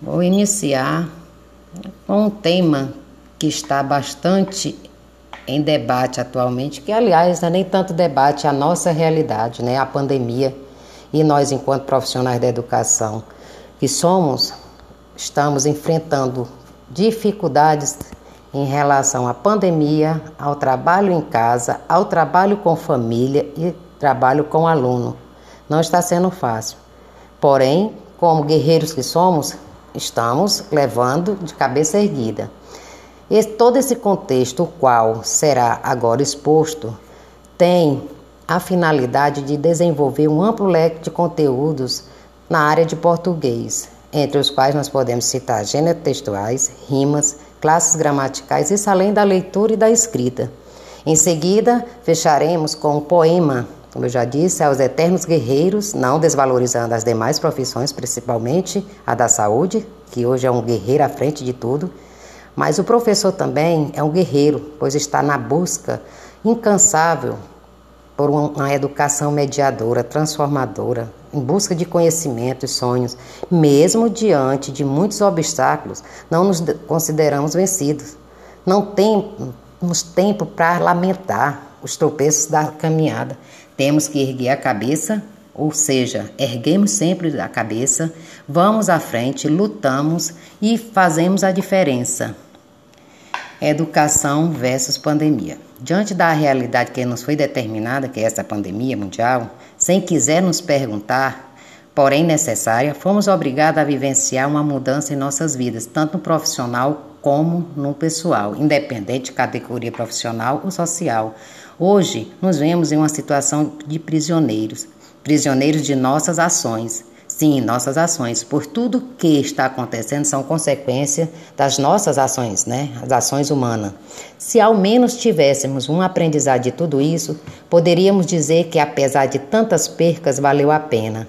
Vou iniciar com um tema que está bastante em debate atualmente, que aliás não é nem tanto debate, é a nossa realidade, né? A pandemia e nós enquanto profissionais da educação que somos, estamos enfrentando dificuldades em relação à pandemia, ao trabalho em casa, ao trabalho com família e trabalho com aluno. Não está sendo fácil. Porém, como guerreiros que somos, estamos levando de cabeça erguida. E todo esse contexto, o qual será agora exposto, tem a finalidade de desenvolver um amplo leque de conteúdos na área de português, entre os quais nós podemos citar gêneros textuais, rimas, classes gramaticais, isso além da leitura e da escrita. Em seguida, fecharemos com um poema como eu já disse, aos eternos guerreiros, não desvalorizando as demais profissões, principalmente a da saúde, que hoje é um guerreiro à frente de tudo. Mas o professor também é um guerreiro, pois está na busca incansável por uma educação mediadora, transformadora, em busca de conhecimento e sonhos. Mesmo diante de muitos obstáculos, não nos consideramos vencidos. Não temos tempo para lamentar os tropeços da caminhada. Temos que erguer a cabeça, ou seja, erguemos sempre a cabeça, vamos à frente, lutamos e fazemos a diferença. Educação versus pandemia. Diante da realidade que nos foi determinada, que é essa pandemia mundial, sem quiser nos perguntar, porém necessária, fomos obrigados a vivenciar uma mudança em nossas vidas, tanto no profissional como no pessoal, independente de categoria profissional ou social. Hoje, nos vemos em uma situação de prisioneiros, prisioneiros de nossas ações. Sim, nossas ações, por tudo que está acontecendo são consequência das nossas ações, né? As ações humanas. Se ao menos tivéssemos um aprendizado de tudo isso, poderíamos dizer que apesar de tantas percas, valeu a pena.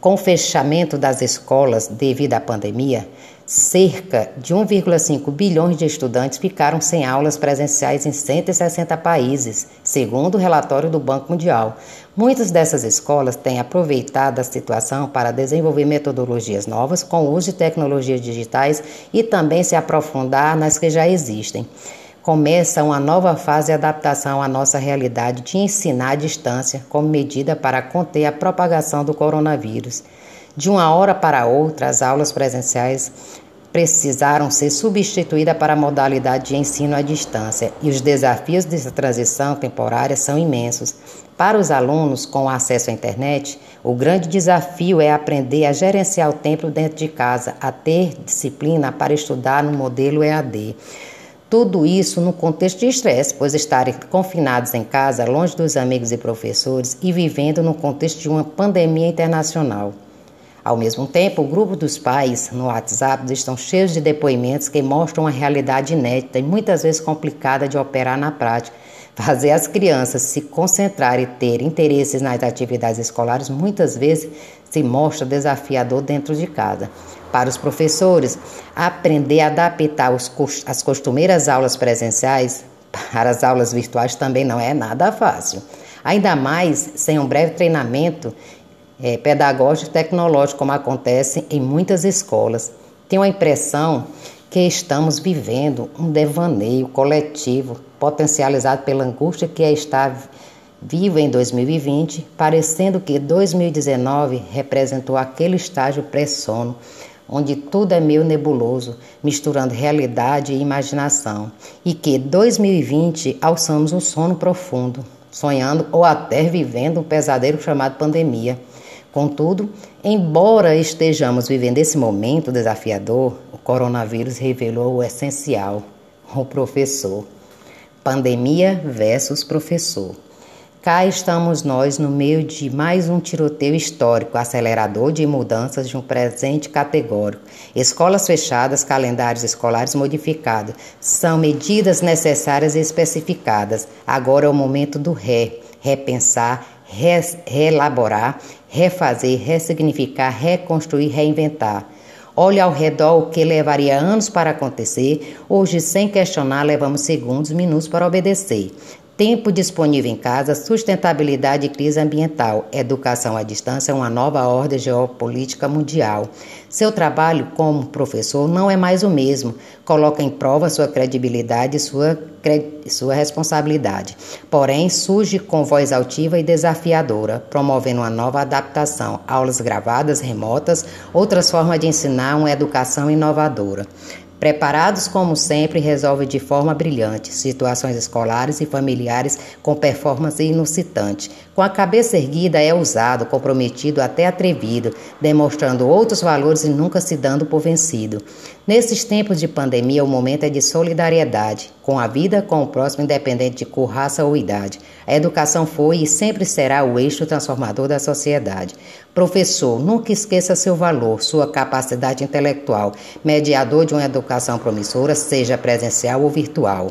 Com o fechamento das escolas devido à pandemia, Cerca de 1,5 bilhões de estudantes ficaram sem aulas presenciais em 160 países, segundo o relatório do Banco Mundial. Muitas dessas escolas têm aproveitado a situação para desenvolver metodologias novas com o uso de tecnologias digitais e também se aprofundar nas que já existem. Começa uma nova fase de adaptação à nossa realidade de ensinar à distância como medida para conter a propagação do coronavírus. De uma hora para outra, as aulas presenciais precisaram ser substituídas para a modalidade de ensino à distância e os desafios dessa transição temporária são imensos. Para os alunos com acesso à internet, o grande desafio é aprender a gerenciar o tempo dentro de casa, a ter disciplina para estudar no modelo EAD. Tudo isso no contexto de estresse, pois estarem confinados em casa, longe dos amigos e professores e vivendo no contexto de uma pandemia internacional. Ao mesmo tempo, o grupo dos pais no WhatsApp estão cheios de depoimentos que mostram uma realidade inédita e muitas vezes complicada de operar na prática. Fazer as crianças se concentrarem e ter interesses nas atividades escolares muitas vezes se mostra desafiador dentro de casa. Para os professores, aprender a adaptar as costumeiras aulas presenciais para as aulas virtuais também não é nada fácil. Ainda mais sem um breve treinamento é, pedagógico e tecnológico, como acontece em muitas escolas. Tenho a impressão que estamos vivendo um devaneio coletivo, potencializado pela angústia que é estar vivo em 2020, parecendo que 2019 representou aquele estágio pré-sono, onde tudo é meio nebuloso, misturando realidade e imaginação, e que 2020 alçamos um sono profundo, sonhando ou até vivendo um pesadelo chamado pandemia. Contudo, embora estejamos vivendo esse momento desafiador, o coronavírus revelou o essencial: o professor. Pandemia versus professor. Cá estamos nós no meio de mais um tiroteio histórico, acelerador de mudanças de um presente categórico. Escolas fechadas, calendários escolares modificados. São medidas necessárias e especificadas. Agora é o momento do ré, repensar, reelaborar, refazer, ressignificar, reconstruir, reinventar. Olhe ao redor o que levaria anos para acontecer, hoje, sem questionar, levamos segundos, minutos para obedecer. Tempo disponível em casa, sustentabilidade e crise ambiental, educação à distância, uma nova ordem geopolítica mundial. Seu trabalho como professor não é mais o mesmo, coloca em prova sua credibilidade e sua, sua responsabilidade. Porém, surge com voz altiva e desafiadora, promovendo uma nova adaptação, aulas gravadas, remotas, outras formas de ensinar uma educação inovadora. Preparados como sempre, resolve de forma brilhante situações escolares e familiares com performance inusitante. Com a cabeça erguida, é ousado, comprometido, até atrevido, demonstrando outros valores e nunca se dando por vencido. Nesses tempos de pandemia, o momento é de solidariedade, com a vida, com o próximo, independente de cor, raça ou idade. A educação foi e sempre será o eixo transformador da sociedade. Professor, nunca esqueça seu valor, sua capacidade intelectual, mediador de uma educação promissora, seja presencial ou virtual.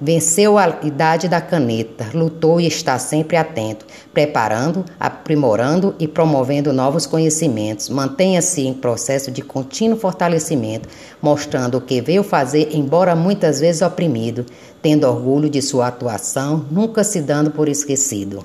Venceu a idade da caneta, lutou e está sempre atento, preparando, aprimorando e promovendo novos conhecimentos. Mantenha-se em processo de contínuo fortalecimento, mostrando o que veio fazer, embora muitas vezes oprimido, tendo orgulho de sua atuação, nunca se dando por esquecido.